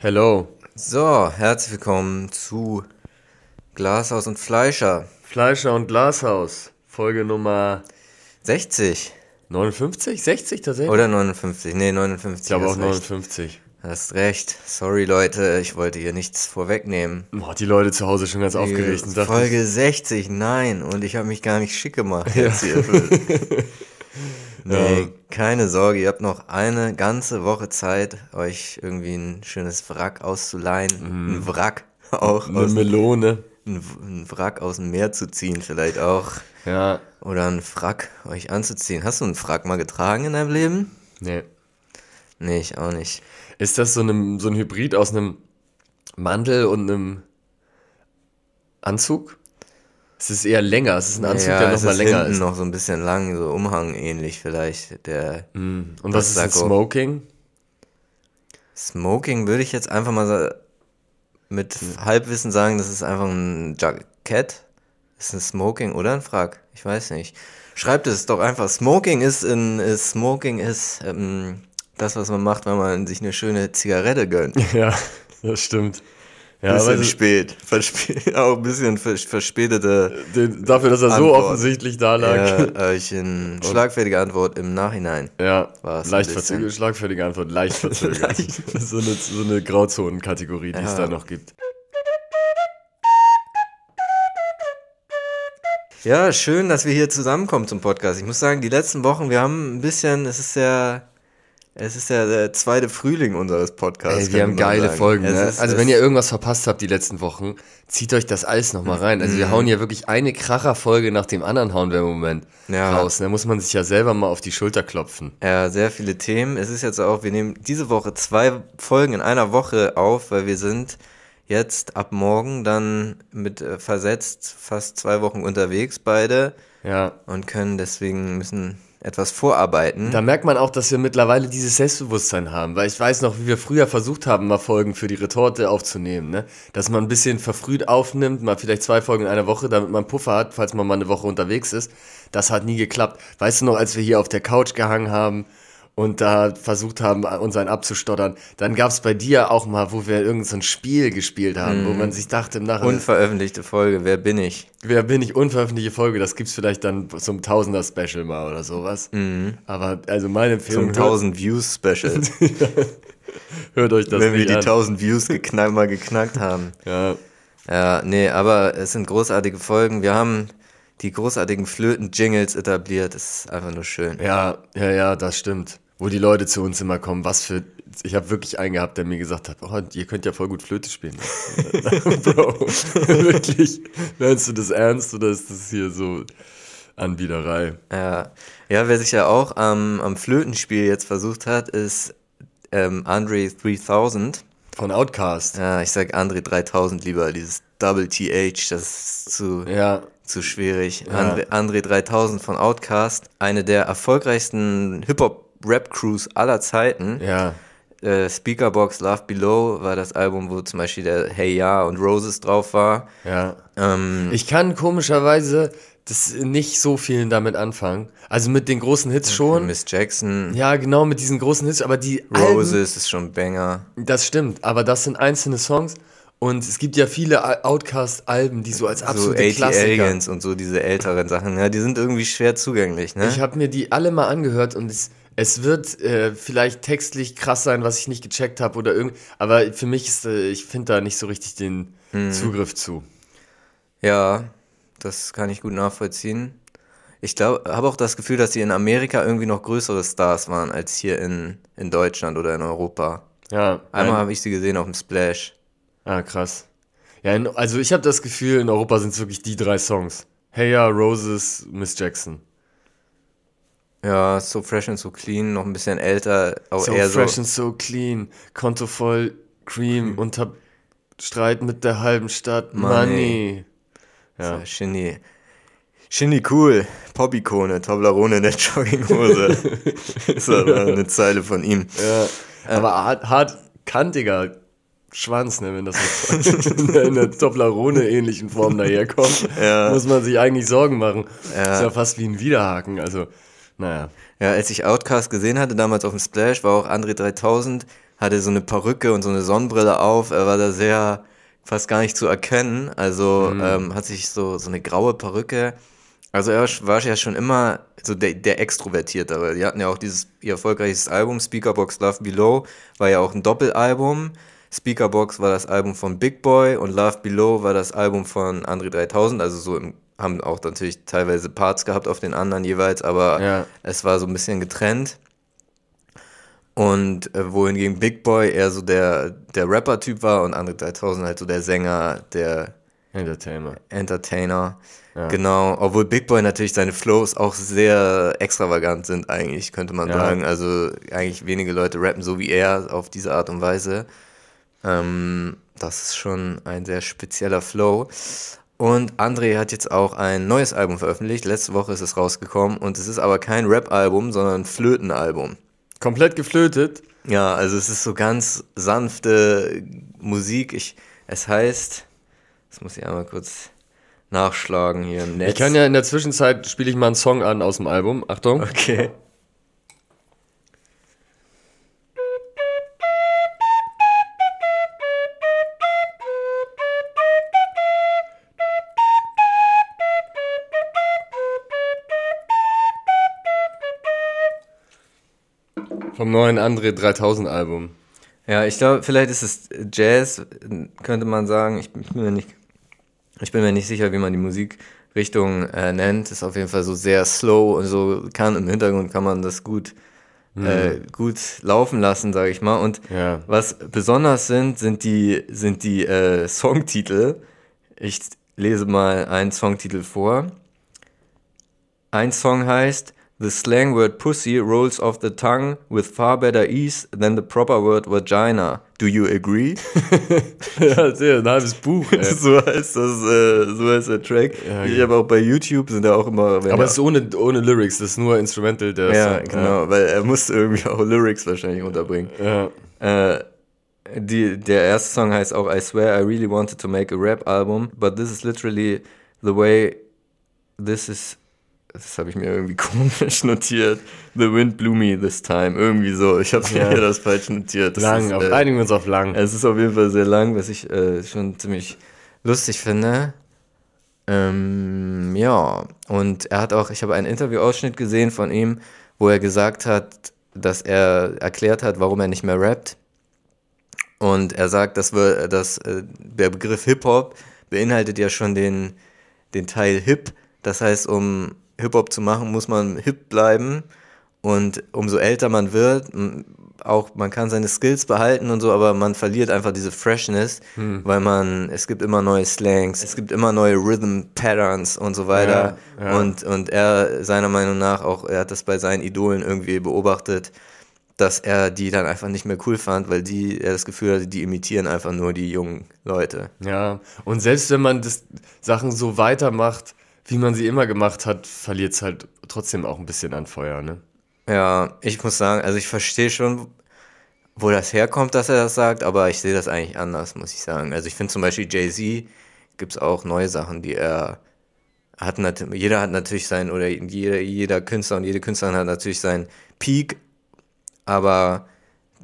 Hello. So, herzlich willkommen zu Glashaus und Fleischer. Fleischer und Glashaus. Folge Nummer 60 59? 60 tatsächlich? oder 59? Nee, 59. ich glaube auch hast recht. 59. Hast recht. Sorry, Leute, ich wollte hier nichts vorwegnehmen. Boah, die Leute zu Hause schon ganz aufgeregt und dachten, Folge 60, nein. Und ich habe mich gar nicht schick gemacht jetzt hier. nee, keine Sorge, ihr habt noch eine ganze Woche Zeit, euch irgendwie ein schönes Wrack auszuleihen. Ein Wrack auch. Mhm. eine Aus, Melone. ein, ein Wrack aus dem Meer zu ziehen vielleicht auch. Ja, Oder ein Frack euch anzuziehen. Hast du einen Frack mal getragen in deinem Leben? nee. Nee, ich auch nicht. Ist das so, einem, so ein Hybrid aus einem Mantel und einem Anzug? Es ist eher länger. Es ist ein Anzug, der es nochmal länger ist. noch so ein bisschen lang, so Umhang ähnlich vielleicht. Der Und was ist ein. Smoking? Smoking würde ich jetzt einfach mal mit Halbwissen sagen, das ist einfach ein Jackett. Ist ein Smoking oder ein Frack? Ich weiß nicht. Schreibt es doch einfach. Smoking ist in ist, Smoking ist ähm, das, was man macht, wenn man sich eine schöne Zigarette gönnt. Ja, das stimmt. Ja, bisschen spät. Verspä auch ein bisschen vers verspätete den, dafür, dass er so Antwort. offensichtlich da lag. ja, ich in schlagfertige Antwort im Nachhinein. Ja, es leicht verzögert, schlagfertige Antwort, leicht verzögert. So eine, so eine Grauzonenkategorie, die es Ja. da noch gibt. Ja, schön, dass wir hier zusammenkommen zum Podcast. Ich muss sagen, die letzten Wochen, wir haben ein bisschen, es ist ja, es ist ja der zweite Frühling unseres Podcasts. Ey, wir haben geile sagen. Folgen. Ne? ist- Also wenn ihr irgendwas verpasst habt die letzten Wochen, zieht euch das alles nochmal rein. Also wir hauen hier wirklich eine Kracher-Folge nach dem anderen hauen wir im Moment Ja. raus. Da muss man sich ja selber mal auf die Schulter klopfen. Ja, sehr viele Themen. Es ist jetzt auch, wir nehmen diese Woche zwei Folgen in einer Woche auf, weil wir sind jetzt ab morgen dann mit äh, versetzt fast zwei Wochen unterwegs beide Ja. und können deswegen müssen etwas vorarbeiten. Da merkt man auch, dass wir mittlerweile dieses Selbstbewusstsein haben, weil ich weiß noch, wie wir früher versucht haben, mal Folgen für die Retorte aufzunehmen, ne? Dass man ein bisschen verfrüht aufnimmt, mal vielleicht zwei Folgen in einer Woche, damit man Puffer hat, falls man mal eine Woche unterwegs ist. Das hat nie geklappt. Weißt du noch, als wir hier auf der Couch gehangen haben und da versucht haben, uns einen abzustottern, dann gab es bei dir auch mal, wo wir irgendein so ein Spiel gespielt haben, wo man sich dachte im Nachhinein, Unveröffentlichte Folge, wer bin ich? wer bin ich, unveröffentlichte Folge, das gibt's vielleicht dann zum Tausender-Special mal oder sowas. Aber also meine Empfehlung, Zum 1000 Views Special. hört euch das wenn wir die an. 1000 Views geknackt, mal geknackt haben. Ja, Ja, nee, aber es sind großartige Folgen. Wir haben die großartigen Flöten-Jingles etabliert. Das ist einfach nur schön. ja, ja, ja, das stimmt. Wo die Leute zu uns immer kommen, was für. Ich habe wirklich einen gehabt, der mir gesagt hat, oh, ihr könnt ja voll gut Flöte spielen. Bro, wirklich. Meinst du das ernst oder ist das hier so Anbiederei? Ja, ja wer sich ja auch am, am Flötenspiel jetzt versucht hat, ist ähm, Andre 3000. Von Outcast. Ja, ich sag Andre 3000 lieber, dieses Double TH, das ist zu, Ja, zu schwierig. Andre, Andre 3000 von Outkast, eine der erfolgreichsten Hip-Hop-Rap-Crews aller Zeiten. ja. Äh, Speakerbox Love Below war das Album, wo zum Beispiel der Hey Ya und Roses drauf war. Ja. Ähm, Ich kann komischerweise das nicht so viel damit anfangen. Also mit den großen Hits schon. Miss Jackson, Ja, genau, mit diesen großen Hits, aber die Alben, Roses ist schon Banger. das stimmt, aber das sind einzelne Songs und es gibt ja viele Outcast-Alben, die so als So absolute 80 Klassiker. Aliens und so diese älteren Sachen, ja, die sind irgendwie schwer zugänglich, ne? Ich habe mir die alle mal angehört und es, es wird äh, vielleicht textlich krass sein, was ich nicht gecheckt habe oder irgend, aber für mich ist, äh, ich finde da nicht so richtig den Mhm. Zugriff zu. Ja, das kann ich gut nachvollziehen. Ich glaube, habe auch das Gefühl, dass die in Amerika irgendwie noch größere Stars waren als hier in, in Deutschland oder in Europa. Ja, Einmal ein- habe ich sie gesehen auf dem Splash. Ah, krass. Ja, in, also ich habe das Gefühl, in Europa sind es wirklich die drei Songs. Hey ya, Roses, Miss Jackson. Ja, so fresh and so clean, noch ein bisschen älter, auch So eher fresh so. and so clean, Konto voll Cream, Hm. unter Streit mit der halben Stadt, Money. Money. Ja. Ja. Shindy. Shindy cool. Pop-Ikone, Toblerone in der Jogginghose. das war eine Zeile von ihm. Ja, aber hart, hart kantiger Schwanz, ne, wenn das in der- der Toblerone-ähnlichen Form daherkommt, Ja. muss man sich eigentlich Sorgen machen. Ja. Ist ja fast wie ein Widerhaken, also, naja. Ja, als ich Outcast gesehen hatte, damals auf dem Splash, war auch André 3000 hatte so eine Perücke und so eine Sonnenbrille auf. Er war da sehr fast gar nicht zu erkennen. Also Mhm. ähm, hat sich so, so eine graue Perücke. Also er war ja schon immer so der, der Extrovertierte, aber die hatten ja auch dieses ihr erfolgreiches Album, Speakerbox Love Below, war ja auch ein Doppelalbum. Speakerbox war das Album von Big Boy und Love Below war das Album von Andre 3000, also so im, haben auch natürlich teilweise Parts gehabt auf den anderen jeweils, aber Ja. es war so ein bisschen getrennt. Und äh, wohingegen Big Boy eher so der, der Rapper-Typ war und Andre 3000 halt so der Sänger, der Entertainer. Entertainer. Genau, obwohl Big Boy natürlich seine Flows auch sehr extravagant sind, eigentlich, könnte man Ja. sagen. Also eigentlich wenige Leute rappen so wie er auf diese Art und Weise. Ähm, das ist schon ein sehr spezieller Flow. Und André hat jetzt auch ein neues Album veröffentlicht. Letzte Woche ist es rausgekommen und es ist aber kein Rap-Album, sondern ein Flötenalbum. Komplett geflötet. Ja, also es ist so ganz sanfte Musik. Ich, es heißt, das muss ich einmal kurz nachschlagen hier im Netz. Ich kann ja in der Zwischenzeit spiele ich mal einen Song an aus dem Album. Achtung. Okay. Vom neuen André 3000 Album. Ja, ich glaube, vielleicht ist es Jazz, könnte man sagen. Ich bin mir nicht, ich bin mir nicht sicher, wie man die Musikrichtung äh, nennt. Ist auf jeden Fall so sehr slow und so kann im Hintergrund kann man das gut äh, gut laufen lassen, sage ich mal. Und Ja. was besonders sind, sind die sind die äh, Songtitel. Ich lese mal einen Songtitel vor. Ein Song heißt The slang word pussy rolls off the tongue with far better ease than the proper word vagina. Do you agree? ja, sehr, ein halbes Buch. Ey. so heißt das, äh, so heißt der Track. Ja, ich ja. habe auch bei YouTube sind da auch immer. Aber er- es ist ohne, ohne Lyrics, das ist nur Instrumental. Der ja, Song. genau, weil er musste irgendwie auch Lyrics wahrscheinlich unterbringen. Ja. Äh, die, der erste Song heißt auch I swear I really wanted to make a rap album, but this is literally the way this is. Das habe ich mir irgendwie komisch notiert. The wind blew me this time. Irgendwie so. Ich habe Ja. mir das falsch notiert. Das Lang, ist, auf, äh, einigen wir uns auf lang. es ist auf jeden Fall sehr lang, was ich äh, schon ziemlich lustig finde. Ähm, ja, und er hat auch, ich habe einen Interviewausschnitt gesehen von ihm, wo er gesagt hat, dass er erklärt hat, warum er nicht mehr rappt. Und er sagt, dass, wir, dass äh, der Begriff Hip-Hop beinhaltet ja schon den, den Teil Hip. Das heißt, um Hip-Hop zu machen, muss man hip bleiben. Und umso älter man wird, auch man kann seine Skills behalten und so, aber man verliert einfach diese Freshness, weil man, es gibt immer neue Slangs, es gibt immer neue Rhythm Patterns und so weiter. Ja, ja. Und, und er, seiner Meinung nach, auch er hat das bei seinen Idolen irgendwie beobachtet, dass er die dann einfach nicht mehr cool fand, weil die, er das Gefühl hatte, die imitieren einfach nur die jungen Leute. Ja, und selbst wenn man das Sachen so weitermacht, wie man sie immer gemacht hat, verliert es halt trotzdem auch ein bisschen an Feuer, ne? Ja, ich muss sagen, also ich verstehe schon, wo das herkommt, dass er das sagt, aber ich sehe das eigentlich anders, muss ich sagen. Also ich finde zum Beispiel Jay-Z gibt es auch neue Sachen, die er hat. Jeder hat natürlich sein, oder jeder, jeder Künstler und jede Künstlerin hat natürlich seinen Peak, aber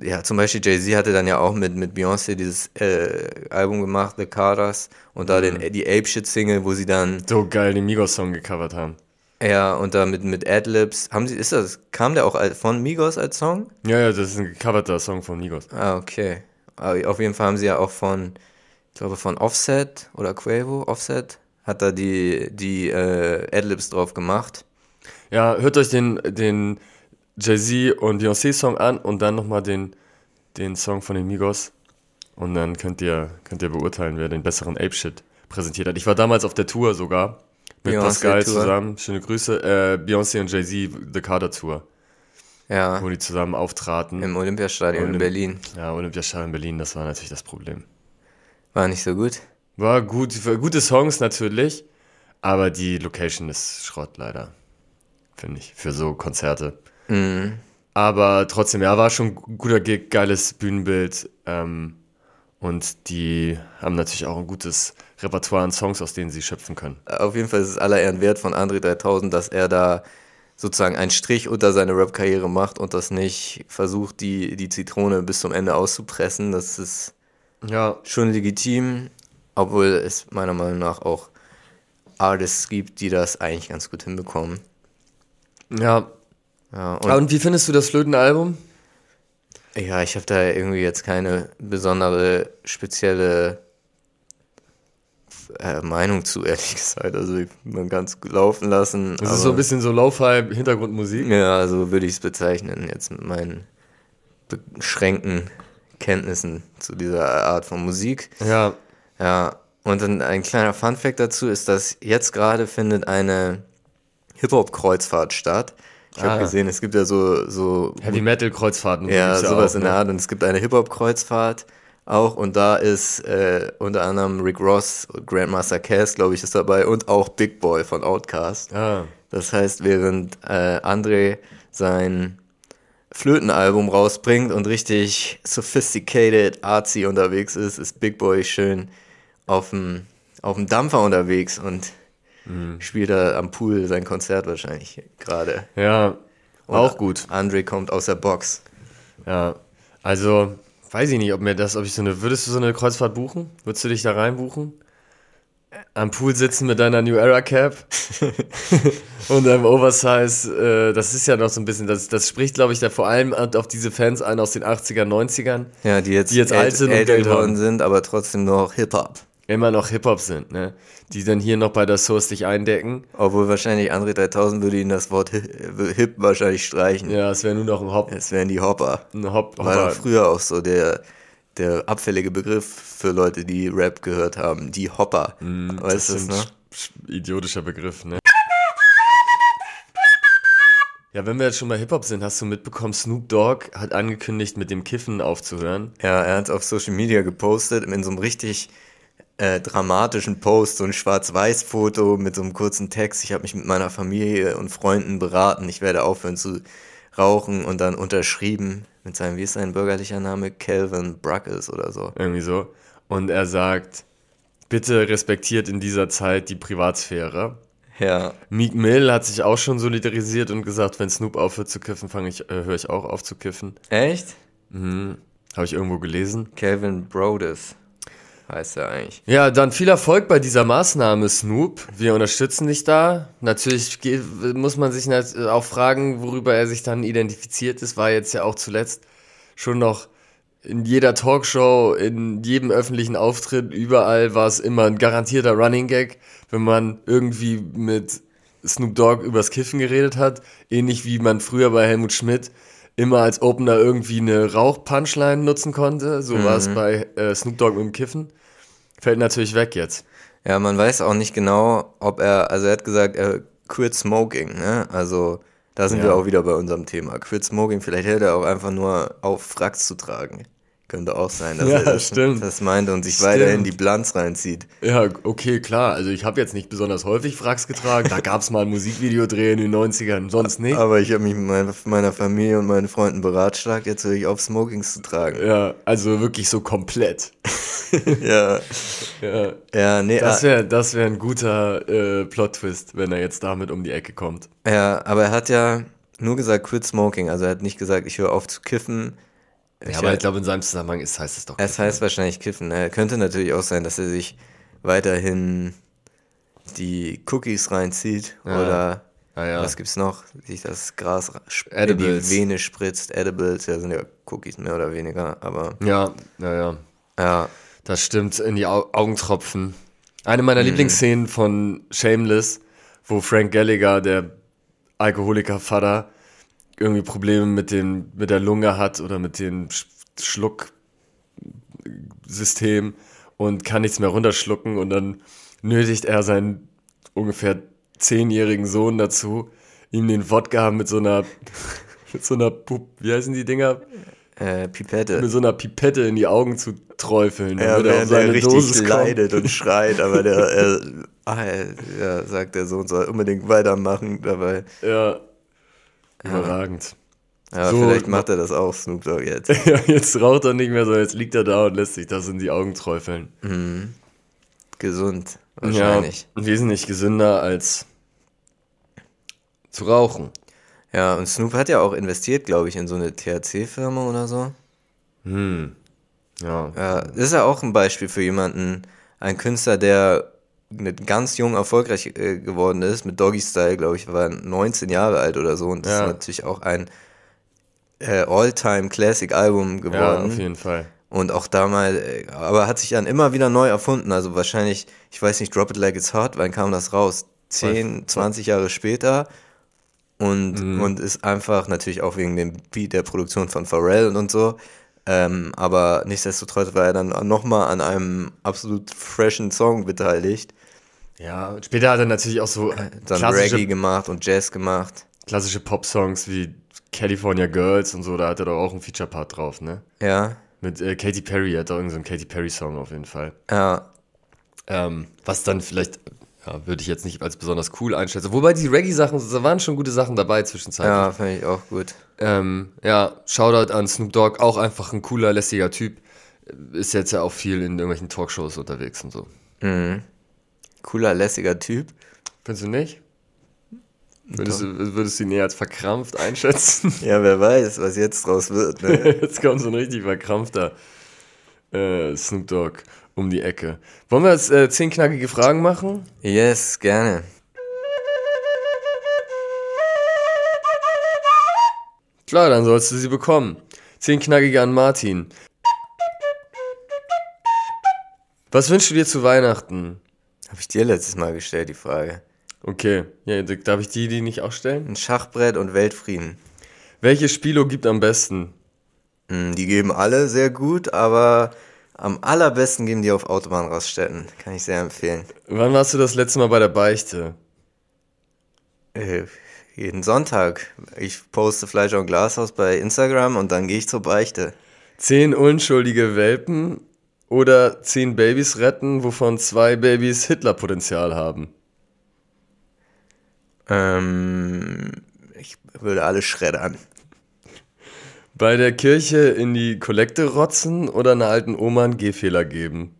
ja, zum Beispiel Jay-Z hatte dann ja auch mit, mit Beyoncé dieses äh, Album gemacht, The Carters, und da den, die Ape-Shit-Single, wo sie dann So geil den Migos-Song gecovert haben. ja, und da mit, mit Adlibs, haben sie, ist das, kam der auch von Migos als Song? Ja, ja, das ist ein gecoverter Song von Migos. Ah, okay. Aber auf jeden Fall haben sie ja auch von, ich glaube von Offset oder Quavo, Offset, hat da die, die äh, Adlibs drauf gemacht. Ja, hört euch den, den Jay-Z und Beyoncé-Song an und dann nochmal den, den Song von den Migos. Und dann könnt ihr, könnt ihr beurteilen, wer den besseren Ape-Shit präsentiert hat. Ich war damals auf der Tour sogar mit Pascal Beyoncé-Tour. zusammen. Schöne Grüße. Äh, Beyoncé und Jay-Z, The Carter Tour, Ja, wo die zusammen auftraten. im Olympiastadion in Olymp- Berlin. Ja, Olympiastadion in Berlin, das war natürlich das Problem. War nicht so gut. War gut, für gute Songs natürlich, aber die Location ist Schrott leider, finde ich, für so Konzerte. Mhm. Aber trotzdem, ja, war schon ein guter Gig, geiles Bühnenbild ähm, und die haben natürlich auch ein gutes Repertoire an Songs, aus denen sie schöpfen können. Auf jeden Fall ist es aller Ehren wert von André 3000, dass er da sozusagen einen Strich unter seine Rap-Karriere macht und das nicht versucht, die, die Zitrone bis zum Ende auszupressen. Das ist Ja, schon legitim, obwohl es meiner Meinung nach auch Artists gibt, die das eigentlich ganz gut hinbekommen. ja. Ja, und Und wie findest du das Flötenalbum? ja ich habe da irgendwie jetzt keine besondere spezielle äh, Meinung zu, ehrlich gesagt. Also ich- man kann es laufen lassen. Das ist so ein bisschen so Lo-Fi-Hintergrundmusik. Ja, so würde ich es bezeichnen, jetzt mit meinen beschränkten Kenntnissen zu dieser Art von Musik. Ja, Ja, und dann ein kleiner Funfact dazu ist, dass jetzt gerade findet eine Hip-Hop-Kreuzfahrt statt. Ich Ah. habe gesehen, es gibt ja so, so Heavy-Metal-Kreuzfahrten. ja, gibt's sowas auch, in ne? der Art. Und es gibt eine Hip-Hop-Kreuzfahrt auch. Und da ist äh, unter anderem Rick Ross, Grandmaster Cass, glaube ich, ist dabei. Und auch Big Boy von Outkast. Ah, Das heißt, während äh, André sein Flötenalbum rausbringt und richtig sophisticated, artsy unterwegs ist, ist Big Boy schön auf dem auf dem Dampfer unterwegs und spielt da am Pool sein Konzert wahrscheinlich gerade. ja, Und auch gut. André kommt aus der Box. Ja, also weiß ich nicht, ob mir das, ob ich so eine, würdest du so eine Kreuzfahrt buchen? Würdest du dich da reinbuchen? Am Pool sitzen mit deiner New Era Cap und deinem Oversize, äh, das ist ja noch so ein bisschen, das, das spricht, glaube ich, da vor allem auf diese Fans ein aus den 80ern, 90ern, Ja, die jetzt, Die jetzt alt sind und älter geworden sind, aber trotzdem noch Hip-Hop. Immer noch Hip-Hop sind, ne? Die dann hier noch bei der Source dich eindecken. Obwohl wahrscheinlich André 3000 würde ihnen das Wort Hi- Hip wahrscheinlich streichen. Ja, es wäre nur noch ein Hop, Es wären die Hopper. ein Hop, War Hopper. früher auch so der, der abfällige Begriff für Leute, die Rap gehört haben. Die Hopper. weißt du Das sch- idiotischer Begriff, ne? Ja, wenn wir jetzt schon bei Hip-Hop sind, hast du mitbekommen, Snoop Dogg hat angekündigt, mit dem Kiffen aufzuhören. Ja, er hat auf Social Media gepostet in so einem richtig äh, dramatischen Post, so ein Schwarz-Weiß-Foto mit so einem kurzen Text. Ich habe mich mit meiner Familie und Freunden beraten. Ich werde aufhören zu rauchen und dann unterschrieben mit seinem, wie ist sein bürgerlicher Name? Calvin Bruckes oder so. Irgendwie so. Und er sagt, bitte respektiert in dieser Zeit die Privatsphäre. Ja, Meek Mill hat sich auch schon solidarisiert und gesagt, wenn Snoop aufhört zu kiffen, fange ich, äh, höre ich auch auf zu kiffen. echt? Habe ich irgendwo gelesen. Calvin Brodes heißt er eigentlich. Ja, dann viel Erfolg bei dieser Maßnahme, Snoop. Wir unterstützen dich da. Natürlich muss man sich nat- auch fragen, worüber er sich dann identifiziert. Es war jetzt ja auch zuletzt schon noch in jeder Talkshow, in jedem öffentlichen Auftritt, überall war es immer ein garantierter Running Gag, wenn man irgendwie mit Snoop Dogg übers Kiffen geredet hat. Ähnlich wie man früher bei Helmut Schmidt immer als Opener irgendwie eine Rauch-Punchline nutzen konnte. So war es bei äh, Snoop Dogg mit dem Kiffen. Fällt natürlich weg jetzt. Ja, man weiß auch nicht genau, ob er, also er hat gesagt, er quit smoking, ne? Also da sind Ja. wir auch wieder bei unserem Thema. Quit smoking, vielleicht hört er auch einfach nur auf, Fracks zu tragen. Könnte auch sein, dass Ja, er das, stimmt. das meinte und sich Stimmt. weiterhin die Blunts reinzieht. Ja, okay, klar. Also ich habe jetzt nicht besonders häufig Fracks getragen. Da gab es mal ein Musikvideodreh in den 90ern, sonst nicht. Aber ich habe mich mit meiner, meiner Familie und meinen Freunden beratschlagt, jetzt höre ich auf, Smokings zu tragen. Ja, also wirklich so komplett. ja. Ja, Ja, nee, das ah, wäre das wär ein guter äh, Plot-Twist, wenn er jetzt damit um die Ecke kommt. ja, aber er hat ja nur gesagt, quit smoking. Also er hat nicht gesagt, ich höre auf zu kiffen. Ja, aber ich glaube, in seinem Zusammenhang ist, heißt es doch. Es heißt wahrscheinlich kiffen. Ne? Könnte natürlich auch sein, dass er sich weiterhin die Cookies reinzieht Ja. oder Ah, ja. was gibt's noch? Sich das Gras sp- in Edibles. die Vene spritzt. Edibles, ja, sind ja Cookies mehr oder weniger, aber Ja, ja, ja. ja. Das stimmt, in die Au Augentropfen. Eine meiner Lieblingsszenen von Shameless, wo Frank Gallagher, der Alkoholiker-Vater, irgendwie Probleme mit, dem, mit der Lunge hat oder mit dem Sch Schlucksystem und kann nichts mehr runterschlucken und dann nötigt er seinen ungefähr zehnjährigen Sohn dazu, ihm den Wodka mit so einer, mit so einer, Pup wie heißen die Dinger? Äh, Pipette. Mit so einer Pipette in die Augen zu träufeln, Ja, damit er auf seine richtig Dosis leidet und schreit, aber der, er, ah, er, ja, sagt der Sohn soll unbedingt weitermachen dabei. Ja. Überragend. Ja, So, vielleicht macht er das auch, Snoop Dogg jetzt. Ja, jetzt raucht er nicht mehr, sondern jetzt liegt er da und lässt sich das in die Augen träufeln. Gesund, wahrscheinlich. Ja, wesentlich gesünder als zu rauchen. Ja, und Snoop hat ja auch investiert, glaube ich, in so eine THC-Firma oder so. Hm. Ja. Ja, das ist ja auch ein Beispiel für jemanden, ein Künstler, der mit ganz jung erfolgreich äh, geworden ist, mit Doggy Style, glaube ich, war 19 Jahre alt oder so. Und das Ja. ist natürlich auch ein äh, All-Time-Classic-Album ja, geworden. auf jeden Fall. Und auch damals, äh, aber hat sich dann immer wieder neu erfunden. Also wahrscheinlich, ich weiß nicht, Drop It Like It's Hot, wann kam das raus? 10, 20 Jahre später. Und, Mhm. und ist einfach natürlich auch wegen dem Beat der Produktion von Pharrell und so. Ähm, aber nichtsdestotrotz war er dann nochmal an einem absolut freshen Song beteiligt. Ja, später hat er natürlich auch so Dann Reggae gemacht und Jazz gemacht. klassische Pop-Songs wie California Girls und so, da hat er doch auch einen Feature-Part drauf, ne? Ja, Mit äh, Katy Perry, er hat doch irgendeinen so einen Katy Perry-Song auf jeden Fall. ja, Ähm, was dann vielleicht, ja, würde ich jetzt nicht als besonders cool einschätzen. Wobei die Reggae-Sachen, da waren schon gute Sachen dabei zwischenzeitlich. ja, finde ich auch gut. Ähm, ja, Shoutout an Snoop Dogg, auch einfach ein cooler, lässiger Typ. Ist jetzt ja auch viel in irgendwelchen Talkshows unterwegs und so. Mhm. Cooler, lässiger Typ. Findest du nicht? Würdest du, würdest du ihn eher als verkrampft einschätzen? Ja, wer weiß, was jetzt draus wird. Ne? Jetzt kommt so ein richtig verkrampfter äh, Snoop Dogg um die Ecke. Wollen wir jetzt äh, zehn knackige Fragen machen? yes, gerne. Klar, dann sollst du sie bekommen. Zehn knackige an Martin. Was wünschst du dir zu Weihnachten? Habe ich dir letztes Mal gestellt, die Frage. Okay, ja, darf ich die, die nicht auch stellen? Ein Schachbrett und Weltfrieden. Welches Spielo gibt am besten? Hm, Die geben alle sehr gut, aber am allerbesten geben die auf Autobahnraststätten. Kann ich sehr empfehlen. Wann warst du das letzte Mal bei der Beichte? Äh, jeden Sonntag. Ich poste Fleisch und Glashaus bei Instagram und dann gehe ich zur Beichte. Zehn unschuldige Welpen oder zehn Babys retten, wovon zwei Babys Hitlerpotenzial haben? Ähm, ich würde alle schreddern. Bei der Kirche in die Kollekte rotzen oder einer alten Oma einen Gehfehler geben?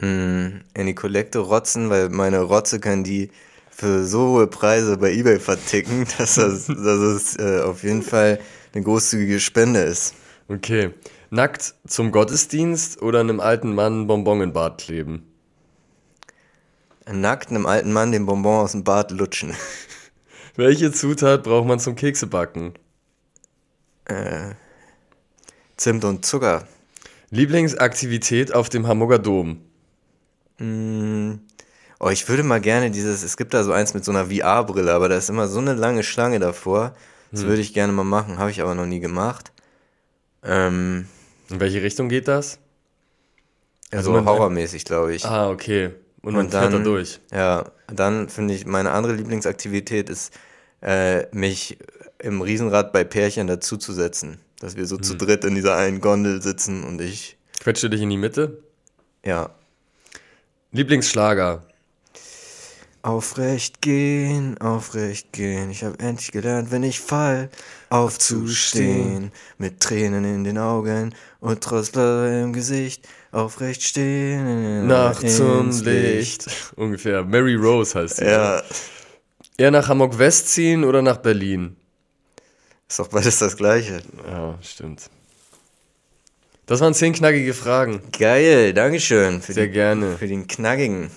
Hm, in die Kollekte rotzen, weil meine Rotze kann die für so hohe Preise bei Ebay verticken, dass das, dass es äh, auf jeden Fall eine großzügige Spende ist. Okay. Nackt zum Gottesdienst oder einem alten Mann Bonbon in den Bart kleben? Nackt einem alten Mann den Bonbon aus dem Bart lutschen. Welche Zutat braucht man zum Keksebacken? Zimt und Zucker. Lieblingsaktivität auf dem Hamburger Dom? Mm, Oh, ich würde mal gerne dieses, es gibt da so eins mit so einer VR-Brille, aber da ist immer so eine lange Schlange davor. Das würde ich gerne mal machen, habe ich aber noch nie gemacht. Ähm, In welche Richtung geht das? also man- horrormäßig, glaube ich. Ah, okay. Und man Und fährt da dann- durch. Ja, dann finde ich, meine andere Lieblingsaktivität ist, äh, mich im Riesenrad bei Pärchen dazuzusetzen. Dass wir so zu dritt in dieser einen Gondel sitzen und ich, Quetsche dich in die Mitte? ja, Lieblingsschlager? Aufrecht gehen, aufrecht gehen. Ich habe endlich gelernt, wenn ich fall, aufzustehen. Mit Tränen in den Augen und trotz Blätter im Gesicht. Aufrecht stehen. Nacht zum Licht. Ungefähr. Mary Rose heißt sie. Ja, Eher nach Hamburg West ziehen oder nach Berlin? ist doch beides das Gleiche. Ja, stimmt. Das waren zehn knackige Fragen. Geil, Dankeschön. Für Sehr die, gerne. Für den knackigen.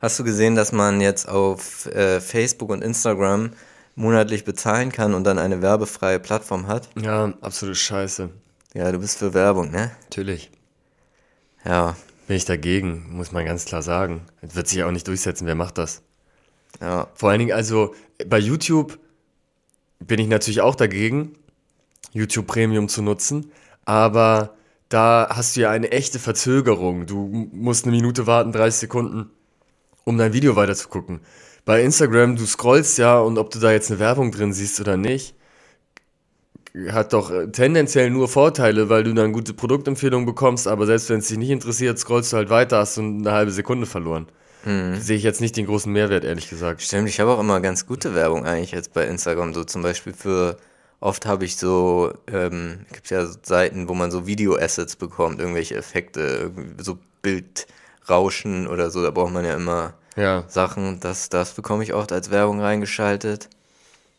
Hast du gesehen, dass man jetzt auf äh, Facebook und Instagram monatlich bezahlen kann und dann eine werbefreie Plattform hat? Ja, absolute Scheiße. Ja, du bist für Werbung, ne? Natürlich. Ja, Bin ich dagegen, muss man ganz klar sagen. Das wird sich auch nicht durchsetzen, wer macht das? ja. Vor allen Dingen, also bei YouTube bin ich natürlich auch dagegen, YouTube Premium zu nutzen, aber da hast du ja eine echte Verzögerung. Du musst eine Minute warten, 30 Sekunden, um dein Video weiterzugucken. Bei Instagram, du scrollst ja und ob du da jetzt eine Werbung drin siehst oder nicht, hat doch äh, tendenziell nur Vorteile, weil du dann gute Produktempfehlungen bekommst, aber selbst wenn es dich nicht interessiert, scrollst du halt weiter, hast du eine halbe Sekunde verloren. Sehe ich jetzt nicht den großen Mehrwert, ehrlich gesagt. Stimmt, ich habe auch immer ganz gute Werbung eigentlich jetzt bei Instagram, so zum Beispiel für oft habe ich so, ähm, gibt ja Seiten, wo man so Video-Assets bekommt, irgendwelche Effekte, so Bildrauschen oder so, da braucht man ja immer Ja. Sachen, das, das bekomme ich oft als Werbung reingeschaltet.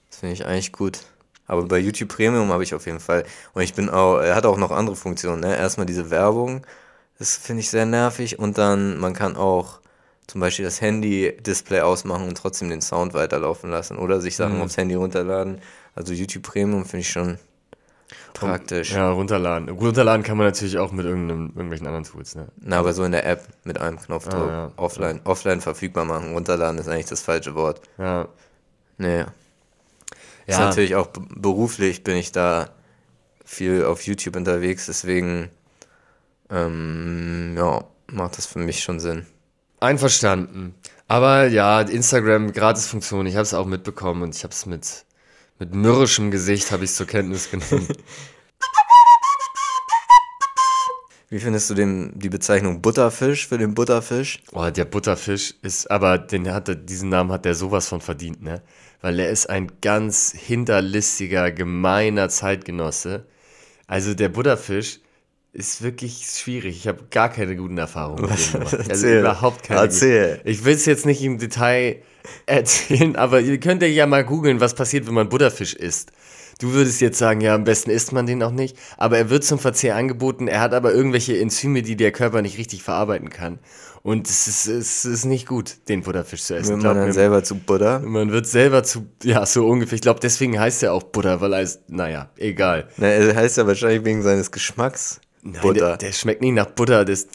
Das finde ich eigentlich gut. Aber bei YouTube Premium habe ich auf jeden Fall. Und ich bin auch, er hat auch noch andere Funktionen, ne? Erstmal diese Werbung, das finde ich sehr nervig. Und dann, man kann auch zum Beispiel das Handy-Display ausmachen und trotzdem den Sound weiterlaufen lassen oder sich Sachen aufs Handy runterladen. Also YouTube Premium finde ich schon praktisch. Ja, runterladen. Runterladen kann man natürlich auch mit irgendwelchen anderen Tools, ne? Na, aber so in der App mit einem Knopfdruck. Ah, ja. Offline, offline verfügbar machen. Runterladen ist eigentlich das falsche Wort. Ja. Ist Ja. natürlich auch beruflich bin ich da viel auf YouTube unterwegs, deswegen ähm, ja, macht das für mich schon Sinn. Einverstanden. Aber ja, Instagram, Gratisfunktion, ich habe es auch mitbekommen und ich habe es mit, mit mürrischem Gesicht habe ich zur Kenntnis genommen. Wie findest du den, die Bezeichnung Butterfisch für den Butterfisch? Oh, der Butterfisch ist, aber den hat er, diesen Namen hat der sowas von verdient, ne? Weil er ist ein ganz hinterlistiger, gemeiner Zeitgenosse. Also der Butterfisch ist wirklich schwierig. Ich habe gar keine guten Erfahrungen mit dem gemacht. Also überhaupt keine. Erzähl. Guten. Ich will es jetzt nicht im Detail erzählen, aber ihr könnt ja mal googeln, was passiert, wenn man Butterfisch isst. Du würdest jetzt sagen, ja, am besten isst man den auch nicht, aber er wird zum Verzehr angeboten, er hat aber irgendwelche Enzyme, die der Körper nicht richtig verarbeiten kann. Und es ist, es ist nicht gut, den Butterfisch zu essen. Glaub man dann mir. selber zu Butter? Man wird selber zu, ja, so ungefähr. Ich glaube, deswegen heißt er auch Butter, weil er ist, naja, egal. Na, er heißt ja wahrscheinlich wegen seines Geschmacks Nein, Butter. Der, der schmeckt nicht nach Butter, das,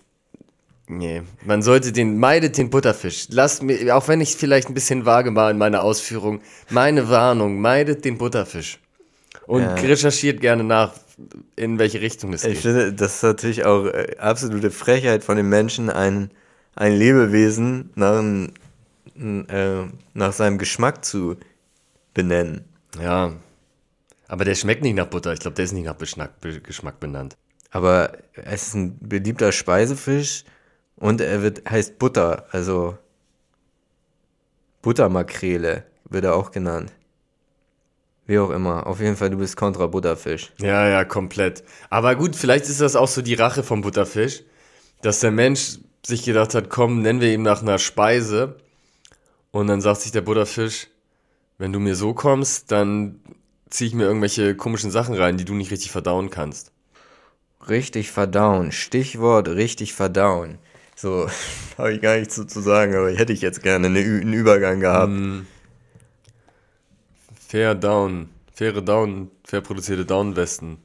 nee. Man sollte den, meidet den Butterfisch. Lasst mir, auch wenn ich vielleicht ein bisschen vage war in meiner Ausführung, meine Warnung, meidet den Butterfisch. Und Ja. recherchiert gerne nach, in welche Richtung das ich geht. finde, das ist natürlich auch äh, absolute Frechheit von den Menschen, ein, ein Lebewesen nach, äh, nach seinem Geschmack zu benennen. Ja. Aber der schmeckt nicht nach Butter. Ich glaube, der ist nicht nach Beschnack, Geschmack benannt. Aber es ist ein beliebter Speisefisch und er wird, heißt Butter, also Buttermakrele wird er auch genannt. Wie auch immer. Auf jeden Fall, du bist kontra Butterfisch. Ja, ja, komplett. Aber gut, vielleicht ist das auch so die Rache vom Butterfisch, dass der Mensch sich gedacht hat, komm, nennen wir ihn nach einer Speise. Und dann sagt sich der Butterfisch, wenn du mir so kommst, dann ziehe ich mir irgendwelche komischen Sachen rein, die du nicht richtig verdauen kannst. Richtig verdauen. Stichwort richtig verdauen. So, habe ich gar nichts zu, zu sagen, aber hätte ich jetzt gerne eine, einen Übergang gehabt. Fair Down, faire Down, fair produzierte Downwesten.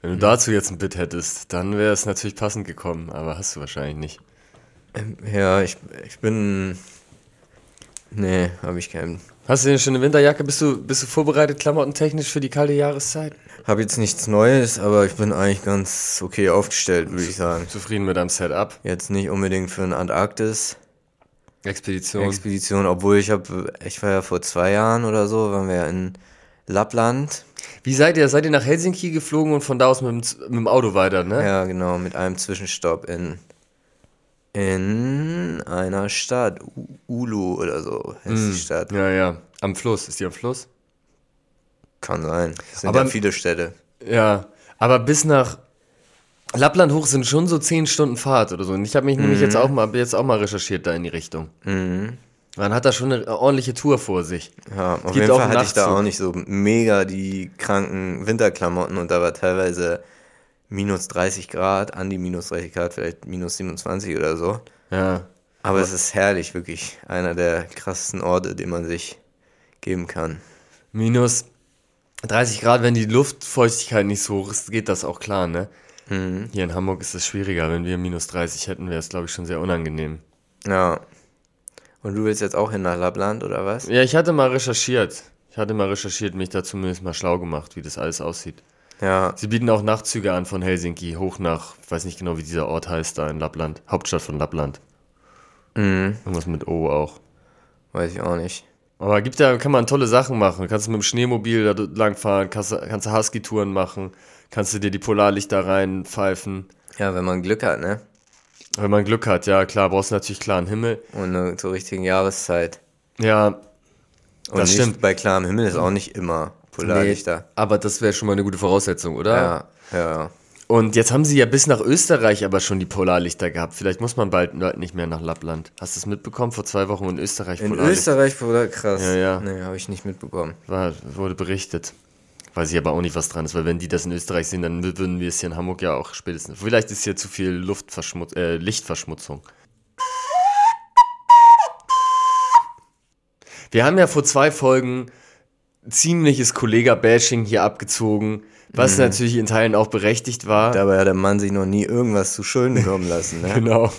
Wenn du dazu jetzt ein Bit hättest, dann wäre es natürlich passend gekommen, aber hast du wahrscheinlich nicht. Ja, ich, ich bin. Nee, habe ich keinen. Hast du denn schon eine Winterjacke? Bist du, bist du vorbereitet klamottentechnisch für die kalte Jahreszeit? Habe jetzt nichts Neues, aber ich bin eigentlich ganz okay aufgestellt, würde ich sagen. Zufrieden mit deinem Setup? Jetzt nicht unbedingt für eine Antarktis. Expedition. Expedition, obwohl ich habe, ich war ja vor zwei Jahren oder so, waren wir ja in Lappland. Wie seid ihr? Seid ihr nach Helsinki geflogen und von da aus mit dem, mit dem Auto weiter, ne? Ja, genau, mit einem Zwischenstopp in, in einer Stadt, U Ulu oder so heißt die Stadt. Ja, ja. Am Fluss. Ist die am Fluss? Kann sein. Es sind Aber- ja viele Städte. Ja. Aber bis nach Lappland hoch sind schon so 10 Stunden Fahrt oder so. Und ich habe mich nämlich jetzt auch mal, jetzt auch mal recherchiert da in die Richtung. Mhm. Man hat da schon eine ordentliche Tour vor sich. Ja, auf jeden Fall hatte ich da auch nicht so mega die kranken Winterklamotten und da war teilweise minus 30 Grad, an die minus 30 Grad, vielleicht minus 27 oder so. Ja. Aber es ist herrlich, wirklich einer der krassesten Orte, den man sich geben kann. Minus 30 Grad, wenn die Luftfeuchtigkeit nicht so hoch ist, geht das auch klar, ne? Mhm. Hier in Hamburg ist es schwieriger. Wenn wir minus 30 hätten, wäre es, glaube ich, schon sehr unangenehm. Ja. Und du willst jetzt auch hin nach Lappland oder was? Ja, ich hatte mal recherchiert. Ich hatte mal recherchiert, mich da zumindest mal schlau gemacht, wie das alles aussieht. Ja, Sie bieten auch Nachtzüge an von Helsinki hoch nach, ich weiß nicht genau, wie dieser Ort heißt, da in Lappland. Hauptstadt von Lappland. mhm. Irgendwas mit O auch. weiß ich auch nicht. Aber gibt ja, kann man tolle Sachen machen. Kannst du mit dem Schneemobil da langfahren, kannst, kannst du Husky-Touren machen, kannst du dir die Polarlichter reinpfeifen. Ja, wenn man Glück hat, ne? Wenn man Glück hat, ja klar, brauchst du natürlich klaren Himmel. Und eine zur richtigen Jahreszeit. Ja, Und Das stimmt. bei klarem Himmel ist auch nicht immer Polarlichter. Nee, aber das wäre schon mal eine gute Voraussetzung, oder? Ja, ja. Und jetzt haben sie ja bis nach Österreich aber schon die Polarlichter gehabt. Vielleicht muss man bald nicht mehr nach Lappland. Hast du es mitbekommen? Vor zwei Wochen in Österreich In Österreich Polar, krass. Ja, ja. Nee, habe ich nicht mitbekommen. War, wurde berichtet. Weiß ich aber auch nicht, was dran ist, weil wenn die das in Österreich sehen, dann würden wir es hier in Hamburg ja auch spätestens. Vielleicht ist hier zu viel Luftverschmutz äh, Lichtverschmutzung. Wir haben ja vor zwei Folgen ziemliches Kollega-Bashing hier abgezogen, was mhm. natürlich in Teilen auch berechtigt war. Dabei hat der Mann sich noch nie irgendwas zu Schulden kommen lassen. Ne? genau.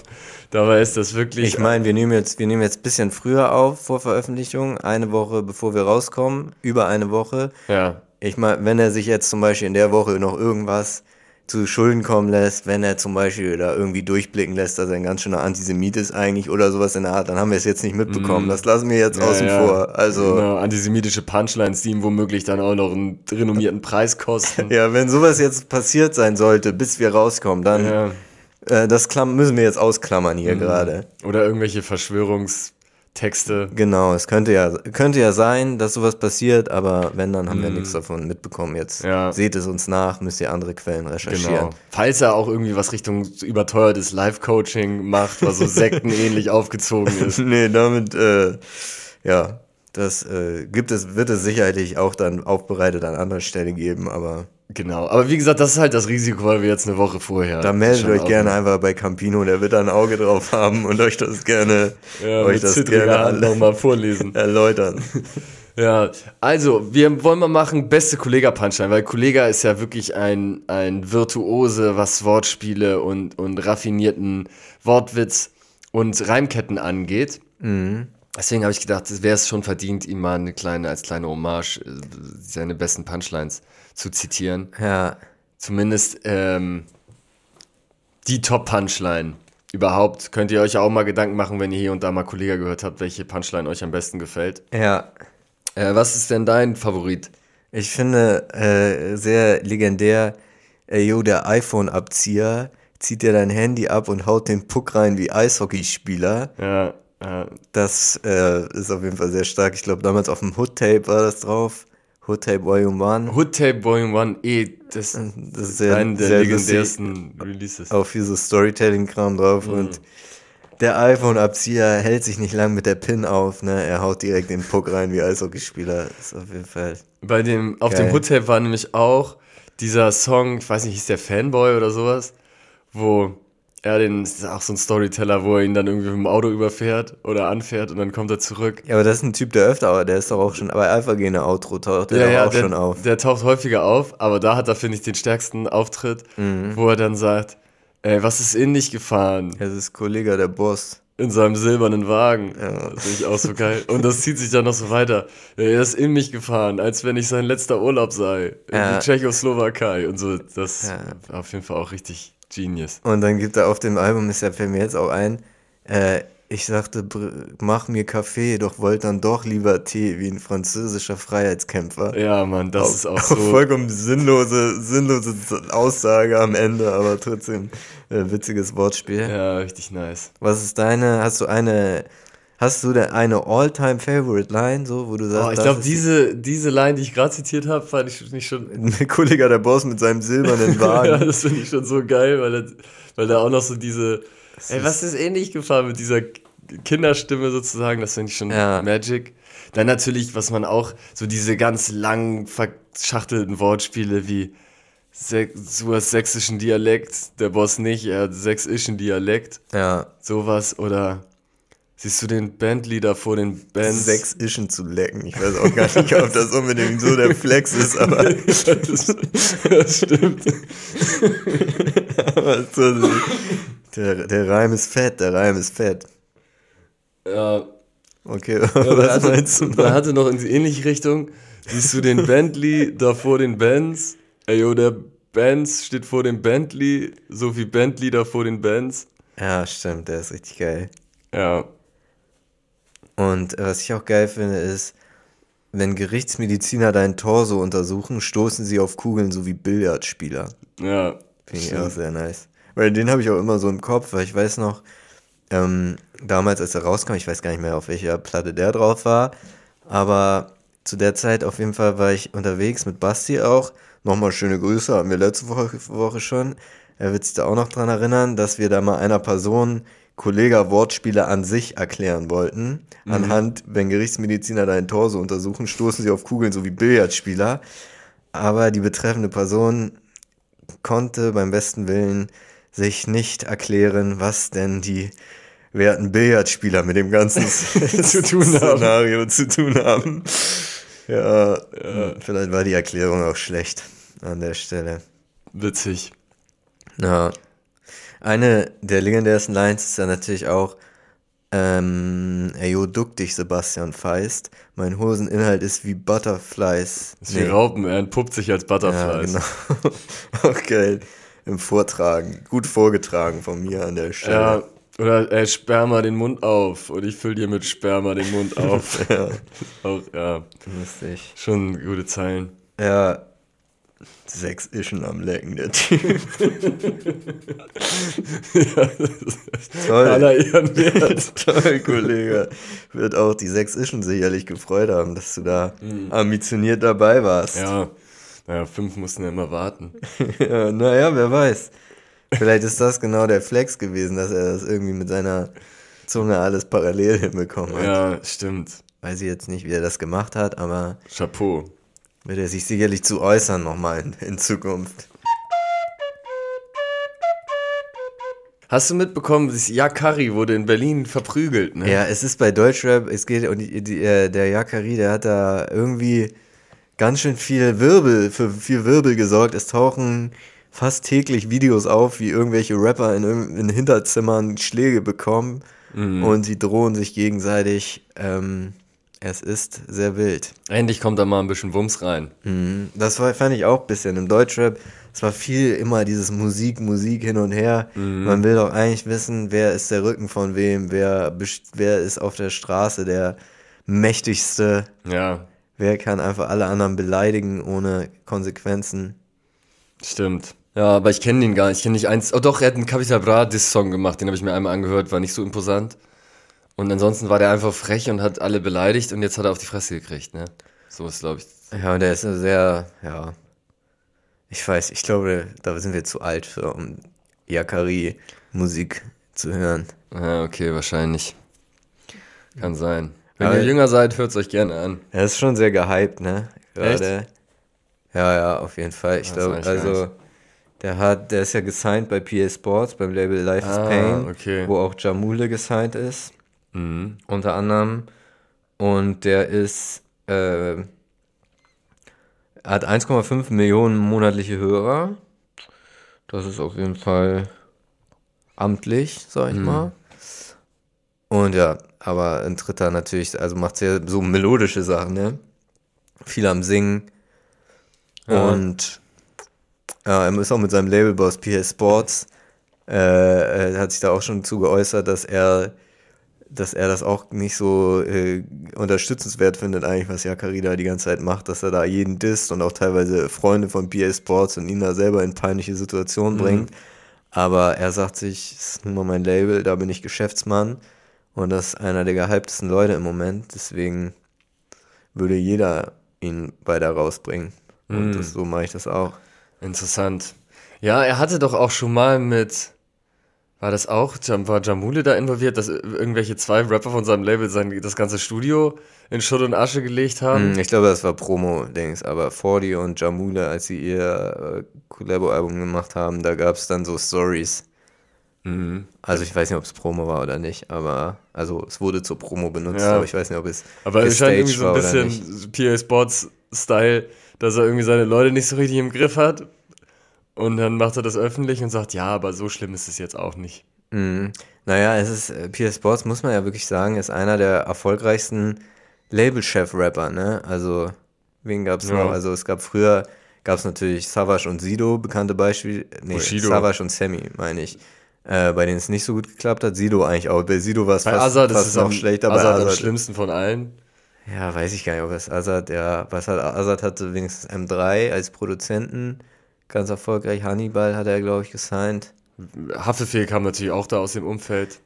Dabei ist das wirklich. Ich meine, wir nehmen jetzt, wir nehmen jetzt ein bisschen früher auf vor Veröffentlichung, eine Woche bevor wir rauskommen, über eine Woche. Ja. Ich meine, wenn er sich jetzt zum Beispiel in der Woche noch irgendwas zu Schulden kommen lässt, wenn er zum Beispiel da irgendwie durchblicken lässt, dass er ein ganz schöner Antisemit ist eigentlich oder sowas in der Art, dann haben wir es jetzt nicht mitbekommen. Mm. Das lassen wir jetzt ja, außen ja. vor. Also genau, antisemitische Punchlines, die ihm womöglich dann auch noch einen renommierten Preis kosten. ja, wenn sowas jetzt passiert sein sollte, bis wir rauskommen, dann ja. äh, das müssen wir jetzt ausklammern hier mm. gerade. Oder irgendwelche Verschwörungs Texte. Genau, es könnte ja, könnte ja sein, dass sowas passiert, aber wenn, dann haben mm. wir nichts davon mitbekommen. Jetzt ja. seht es uns nach, müsst ihr andere Quellen recherchieren. Genau. Falls er auch irgendwie was Richtung überteuertes Live-Coaching macht, was so sektenähnlich aufgezogen ist. nee, damit, äh, ja, das äh, gibt es, wird es sicherlich auch dann aufbereitet an anderer Stelle geben, aber Genau, aber wie gesagt, das ist halt das Risiko, weil wir jetzt eine Woche vorher. Da meldet euch gerne einfach bei Campino, der wird da ein Auge drauf haben und euch das gerne, ja, euch das gerne nochmal vorlesen. erläutern. Ja, also, wir wollen mal machen, beste Kollega-Punchline, weil Kollega ist ja wirklich ein, ein Virtuose, was Wortspiele und, und raffinierten Wortwitz und Reimketten angeht. Mhm. Deswegen habe ich gedacht, es wäre es schon verdient, ihm mal eine kleine, als kleine Hommage äh, seine besten Punchlines zu zitieren. Ja. Zumindest ähm, die Top-Punchline. Überhaupt könnt ihr euch auch mal Gedanken machen, wenn ihr hier und da mal Kollege gehört habt, welche Punchline euch am besten gefällt. Ja. Äh, was ist denn dein Favorit? Ich finde äh, sehr legendär, äh, yo, der iPhone-Abzieher zieht dir dein Handy ab und haut den Puck rein wie Eishockeyspieler. Ja, ja. Das äh, ist auf jeden Fall sehr stark. Ich glaube, damals auf dem Hood-Tape war das drauf. Hood Tape Volume 1. Hood Tape Volume 1, eh, das, das ist sehr, einer der sehr legendärsten Releases. Auch viel so Storytelling-Kram drauf mhm. und der iPhone-Abzieher hält sich nicht lang mit der Pin auf, ne? Er haut direkt den Puck rein wie Eishockeyspieler. Ist auf jeden Fall. Bei dem, auf geil. dem Hood Tape war nämlich auch dieser Song, ich weiß nicht, hieß der Fanboy oder sowas, wo ja, den ist auch so ein Storyteller, wo er ihn dann irgendwie mit dem Auto überfährt oder anfährt und dann kommt er zurück. Ja, aber das ist ein Typ, der öfter, aber der ist doch auch schon bei Alpha Gene Outro taucht der ja, ja, auch der, schon auf. Der taucht häufiger auf, aber da hat er, finde ich, den stärksten Auftritt, mhm. wo er dann sagt, ey, was ist in dich gefahren? Das ist Kollege der Boss. In seinem silbernen Wagen. Ja. Das finde ich auch so geil. Und das zieht sich dann noch so weiter. Er ist in mich gefahren, als wenn ich sein letzter Urlaub sei. In ja. die Tschechoslowakei und so. Das ja. war auf jeden Fall auch richtig Genius. Und dann gibt er auf dem Album, ist ja fällt mir jetzt auch ein, äh, ich sagte, mach mir Kaffee, doch wollte dann doch lieber Tee, wie ein französischer Freiheitskämpfer. Ja, Mann, das auch, ist auch so. Vollkommen sinnlose, sinnlose Aussage am Ende, aber trotzdem äh, witziges Wortspiel. Ja, richtig nice. Was ist deine, hast du eine Hast du denn eine All-Time-Favorite-Line, so, wo du sagst, oh, ich glaube, diese, diese Line, die ich gerade zitiert habe, fand ich nicht schon. Kollege der Boss mit seinem silbernen Wagen. ja, das finde ich schon so geil, weil, er, weil da auch noch so diese. Das ey, was ist ähnlich gefahren mit dieser Kinderstimme sozusagen? Das finde ich schon ja. Magic. Dann natürlich, was man auch, so diese ganz lang verschachtelten Wortspiele wie du hast sächsischen Dialekt, der Boss nicht, er hat sächsischen Dialekt. Ja. Sowas oder Siehst du den Bandleader vor den Bands? Sechs Ischen zu lecken. Ich weiß auch gar nicht, ob das unbedingt so der Flex ist, aber. das, das stimmt. aber so, der, der Reim ist fett, der Reim ist fett. Ja. Okay, ja, was hatte, meinst du? Noch? Man hatte noch in die ähnliche Richtung. Siehst du den Bentley da vor den Bands? Ey, yo, der Benz steht vor dem Bentley, so wie Bentley da vor den Bands. Ja, stimmt, der ist richtig geil. Ja. Und was ich auch geil finde, ist, wenn Gerichtsmediziner deinen Torso untersuchen, stoßen sie auf Kugeln so wie Billardspieler. Ja. Finde ich auch sehr nice. Weil den habe ich auch immer so im Kopf, weil ich weiß noch, ähm, damals, als er rauskam, ich weiß gar nicht mehr, auf welcher Platte der drauf war, aber zu der Zeit auf jeden Fall war ich unterwegs mit Basti auch. Nochmal schöne Grüße, hatten wir letzte Woche, Woche schon. Er wird sich da auch noch dran erinnern, dass wir da mal einer Person Kollega-Wortspiele an sich erklären wollten. Mhm. Anhand, wenn Gerichtsmediziner dein Tor so untersuchen, stoßen sie auf Kugeln so wie Billardspieler. Aber die betreffende Person konnte beim besten Willen sich nicht erklären, was denn die werten Billardspieler mit dem ganzen zu tun Szenario haben. zu tun haben. Ja, ja, vielleicht war die Erklärung auch schlecht an der Stelle. Witzig. Ja. Eine der legendärsten Lines ist ja natürlich auch, ähm, ey, yo, duck dich, Sebastian Feist. Mein Hoseninhalt ist wie Butterflies. Ist nee. wie Raupen, er entpuppt sich als Butterflies. Ja, genau. geil. Im Vortragen. Gut vorgetragen von mir an der Stelle. Ja, oder ey, Sperma den Mund auf. Und ich fülle dir mit Sperma den Mund auf. ja. auch, ja. Lustig. Schon gute Zeilen. Ja, Sechs Ischen am Lecken, der Typ. ja, Toll. Aller Ehren wert. Toll, Kollege. Wird auch die sechs Ischen sicherlich gefreut haben, dass du da mhm. ambitioniert dabei warst. Ja, naja, fünf mussten ja immer warten. ja, naja, wer weiß. Vielleicht ist das genau der Flex gewesen, dass er das irgendwie mit seiner Zunge alles parallel hinbekommen hat. Ja, stimmt. Weiß ich jetzt nicht, wie er das gemacht hat, aber. Chapeau wird er sich sicherlich zu äußern nochmal in, in Zukunft. Hast du mitbekommen, Yakari wurde in Berlin verprügelt, ne? Ja, es ist bei Deutschrap, es geht und die, die, äh, der Yakari, der hat da irgendwie ganz schön viel Wirbel, für viel Wirbel gesorgt. Es tauchen fast täglich Videos auf, wie irgendwelche Rapper in, in Hinterzimmern Schläge bekommen mhm. und sie drohen sich gegenseitig ähm, es ist sehr wild. Endlich kommt da mal ein bisschen Wumms rein. Mhm. Das war, fand ich auch ein bisschen im Deutschrap. Es war viel immer dieses Musik, Musik hin und her. Mhm. Man will doch eigentlich wissen, wer ist der Rücken von wem, wer, wer ist auf der Straße der mächtigste. Ja. Wer kann einfach alle anderen beleidigen ohne Konsequenzen. Stimmt. Ja, aber ich kenne den gar nicht. Ich kenne nicht eins. Oh doch, er hat einen Capital Bra Diss-Song gemacht, den habe ich mir einmal angehört, war nicht so imposant. Und ansonsten war der einfach frech und hat alle beleidigt und jetzt hat er auf die Fresse gekriegt, ne? So ist, glaube ich. Ja, und der ist sehr, ja. Ich weiß, ich glaube, da sind wir zu alt für, um Yakari Musik zu hören. Ja, okay, wahrscheinlich. Kann sein. Wenn Aber ihr jünger seid, hört es euch gerne an. Er ist schon sehr gehypt, ne? Gerade. Echt? Ja, ja, auf jeden Fall. Ich glaube, also, der hat, der ist ja gesigned bei PA Sports, beim Label Life ah, is Pain, okay. wo auch Jamule gesigned ist. Mhm. Unter anderem. Und der ist, äh, hat 1,5 Millionen monatliche Hörer. Das ist auf jeden Fall amtlich, sag ich mhm. mal. Und ja, aber ein Dritter natürlich, also macht sehr so melodische Sachen, ne? Viel am Singen. Ja. Und ja, er ist auch mit seinem Labelboss PS Sports, äh, hat sich da auch schon zu geäußert, dass er dass er das auch nicht so äh, unterstützenswert findet, eigentlich, was Jakari da die ganze Zeit macht, dass er da jeden disst und auch teilweise Freunde von PA Sports und ihn da selber in peinliche Situationen mhm. bringt. Aber er sagt sich, es ist nun mal mein Label, da bin ich Geschäftsmann und das ist einer der gehyptesten Leute im Moment. Deswegen würde jeder ihn weiter rausbringen. Und mhm. das, so mache ich das auch. Interessant. Ja, er hatte doch auch schon mal mit war das auch, war Jamule da involviert, dass irgendwelche zwei Rapper von seinem Label sein, das ganze Studio in Schutt und Asche gelegt haben? Hm, ich glaube, das war Promo-Dings, aber Fordy und Jamule, als sie ihr äh, Collabo-Album gemacht haben, da gab es dann so Stories. Mhm. Also ich weiß nicht, ob es Promo war oder nicht, aber also es wurde zur Promo benutzt, ja. aber ich weiß nicht, ob es Aber es scheint irgendwie so ein bisschen PA Sports Style, dass er irgendwie seine Leute nicht so richtig im Griff hat und dann macht er das öffentlich und sagt, ja, aber so schlimm ist es jetzt auch nicht. Mhm. Naja, es ist, äh, PS Sports, muss man ja wirklich sagen, ist einer der erfolgreichsten Labelchef-Rapper, ne? Also, wen gab es ja. noch? Also, es gab früher, gab es natürlich Savage und Sido, bekannte Beispiele. Nee, Bushido. Savage und Sammy, meine ich. Äh, bei denen es nicht so gut geklappt hat. Sido eigentlich auch. Bei Sido war es fast, Azad, fast noch am, schlechter. Azad, Azad am schlimmsten von allen. Ja, weiß ich gar nicht, ob es Azad, ja, was hat, Azad hatte wenigstens M3 als Produzenten ganz erfolgreich. Hannibal hat er, glaube ich, gesigned. Haftefehl kam natürlich auch da aus dem Umfeld.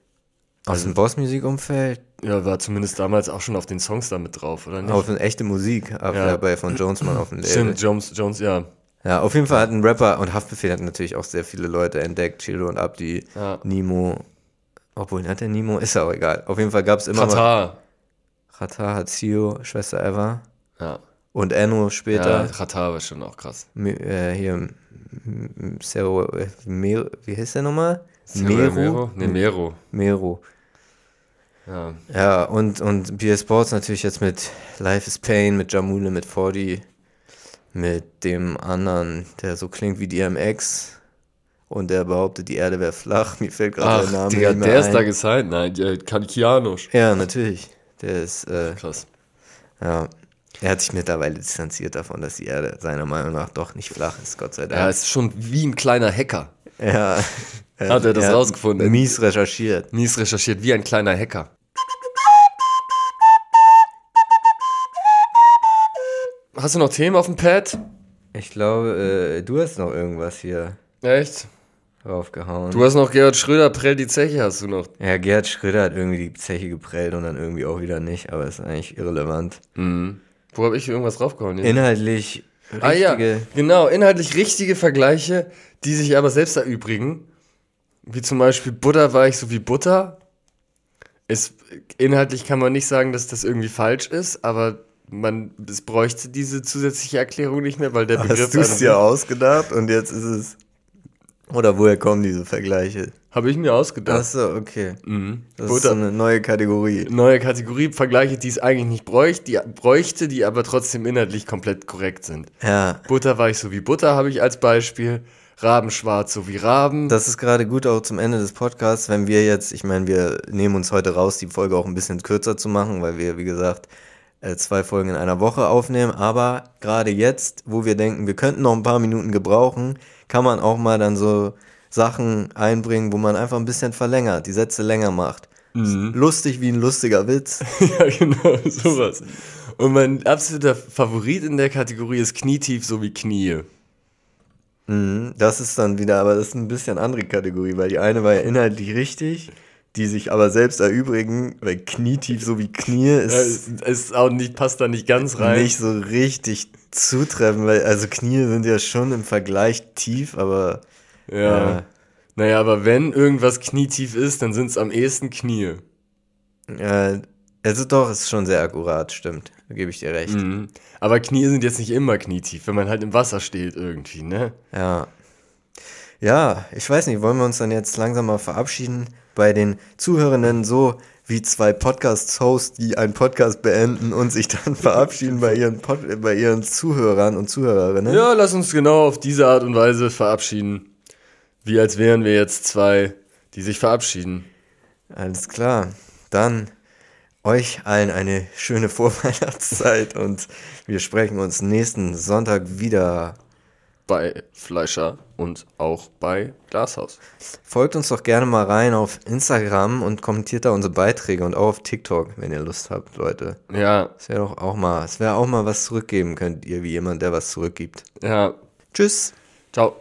Aus dem Boss-Musik-Umfeld Ja, war zumindest damals auch schon auf den Songs da mit drauf, oder nicht? auf eine echte Musik, ab, Ja. bei von Jonesman auf dem Label. Stimmt, Jones, Jones, ja. Ja, auf jeden Fall hat ein Rapper und Haftbefehl hat natürlich auch sehr viele Leute entdeckt. Chilo und Abdi, Ja. Nemo. Obwohl, hat der Nemo? Ist auch egal. Auf jeden Fall gab es immer mal. Katar. Katar hat Sio, Schwester Eva. Ja. Und Enno Ja, später. Katar war schon auch krass. Äh, hier, M- M- Zero, äh, wie heißt der nochmal? Mero? Ne, Mero. Mero. Ja. Ja, und, und BS Sports natürlich jetzt mit Life is Pain, mit Jamule, mit 40, mit dem anderen, der so klingt wie DMX und der behauptet, die Erde wäre flach. Mir fällt gerade der Name Digga, nicht mehr der ist ein. da gesigned. Nein, der Kianosch. Ja, natürlich. Der ist, äh, Krass. ja. Er hat sich mittlerweile distanziert davon, dass die Erde seiner Meinung nach doch nicht flach ist, Gott sei Er Dank. ist schon wie ein kleiner Hacker. Ja. Hat er das hat rausgefunden? Mies recherchiert. Mies recherchiert, wie ein kleiner Hacker. Hast du noch Themen auf dem Pad? Ich glaube, äh, du hast noch irgendwas hier Echt? draufgehauen. Du hast noch Gerhard Schröder, Prell die Zeche hast du noch. Ja, Gerhard Schröder hat irgendwie die Zeche geprellt und dann irgendwie auch wieder nicht, aber ist eigentlich irrelevant. Wo habe ich irgendwas draufgehauen? Jetzt? Inhaltlich richtige. Ah ja, genau, inhaltlich richtige Vergleiche, die sich aber selbst erübrigen. Wie zum Beispiel Butter war ich so wie Butter. Ist, inhaltlich kann man nicht sagen, dass das irgendwie falsch ist, aber man, es bräuchte diese zusätzliche Erklärung nicht mehr, weil der Begriff... Hast du es dir ausgedacht und jetzt ist es. Oder woher kommen diese Vergleiche? Habe ich mir ausgedacht. Achso, okay. Mhm. Das ist so Butter. eine neue Kategorie. Neue Kategorie, Vergleiche, die es eigentlich nicht bräuchte, die bräuchte, die aber trotzdem inhaltlich komplett korrekt sind. Ja, Butter war ich so wie Butter, habe ich als Beispiel. Rabenschwarz so wie Raben. das ist gerade gut auch zum Ende des Podcasts, wenn wir jetzt, ich meine, wir nehmen uns heute raus, die Folge auch ein bisschen kürzer zu machen, weil wir, wie gesagt, äh, zwei Folgen in einer Woche aufnehmen. Aber gerade jetzt, wo wir denken, wir könnten noch ein paar Minuten gebrauchen, kann man auch mal dann so Sachen einbringen, wo man einfach ein bisschen verlängert, die Sätze länger macht. Lustig wie ein lustiger Witz. ja, genau, sowas. Und mein absoluter Favorit in der Kategorie ist Knietief so wie Knie. Mhm, Das ist dann wieder, aber das ist ein bisschen andere Kategorie, weil die eine war ja inhaltlich richtig, die sich aber selbst erübrigen, weil knietief so wie Knie ist ist, ist auch nicht, passt da nicht ganz rein. nicht so richtig zutreffend, weil also Knie sind ja schon im Vergleich tief, aber Ja. Ja. Naja, aber wenn irgendwas knietief ist, dann sind es am ehesten Knie. äh, also doch, ist schon sehr akkurat, stimmt. Da gebe ich dir recht. Mhm. Aber Knie sind jetzt nicht immer knietief, wenn man halt im Wasser steht irgendwie, ne? Ja. Ja, ich weiß nicht, wollen wir uns dann jetzt langsam mal verabschieden bei den Zuhörenden so wie zwei Podcast-Hosts, die einen Podcast beenden und sich dann verabschieden bei ihren, Pod bei ihren Zuhörern und Zuhörerinnen. Ja, lass uns genau auf diese Art und Weise verabschieden. Wie als wären wir jetzt zwei, die sich verabschieden. Alles klar. Dann euch allen eine schöne Vorweihnachtszeit und wir sprechen uns nächsten Sonntag wieder. Bei Fleischer und auch bei Glashaus. Folgt uns doch gerne mal rein auf Instagram und kommentiert da unsere Beiträge und auch auf TikTok, wenn ihr Lust habt, Leute. Ja, Es wäre doch auch mal, es wäre auch mal was zurückgeben könnt ihr, wie jemand, der was zurückgibt. ja. Tschüss. Ciao.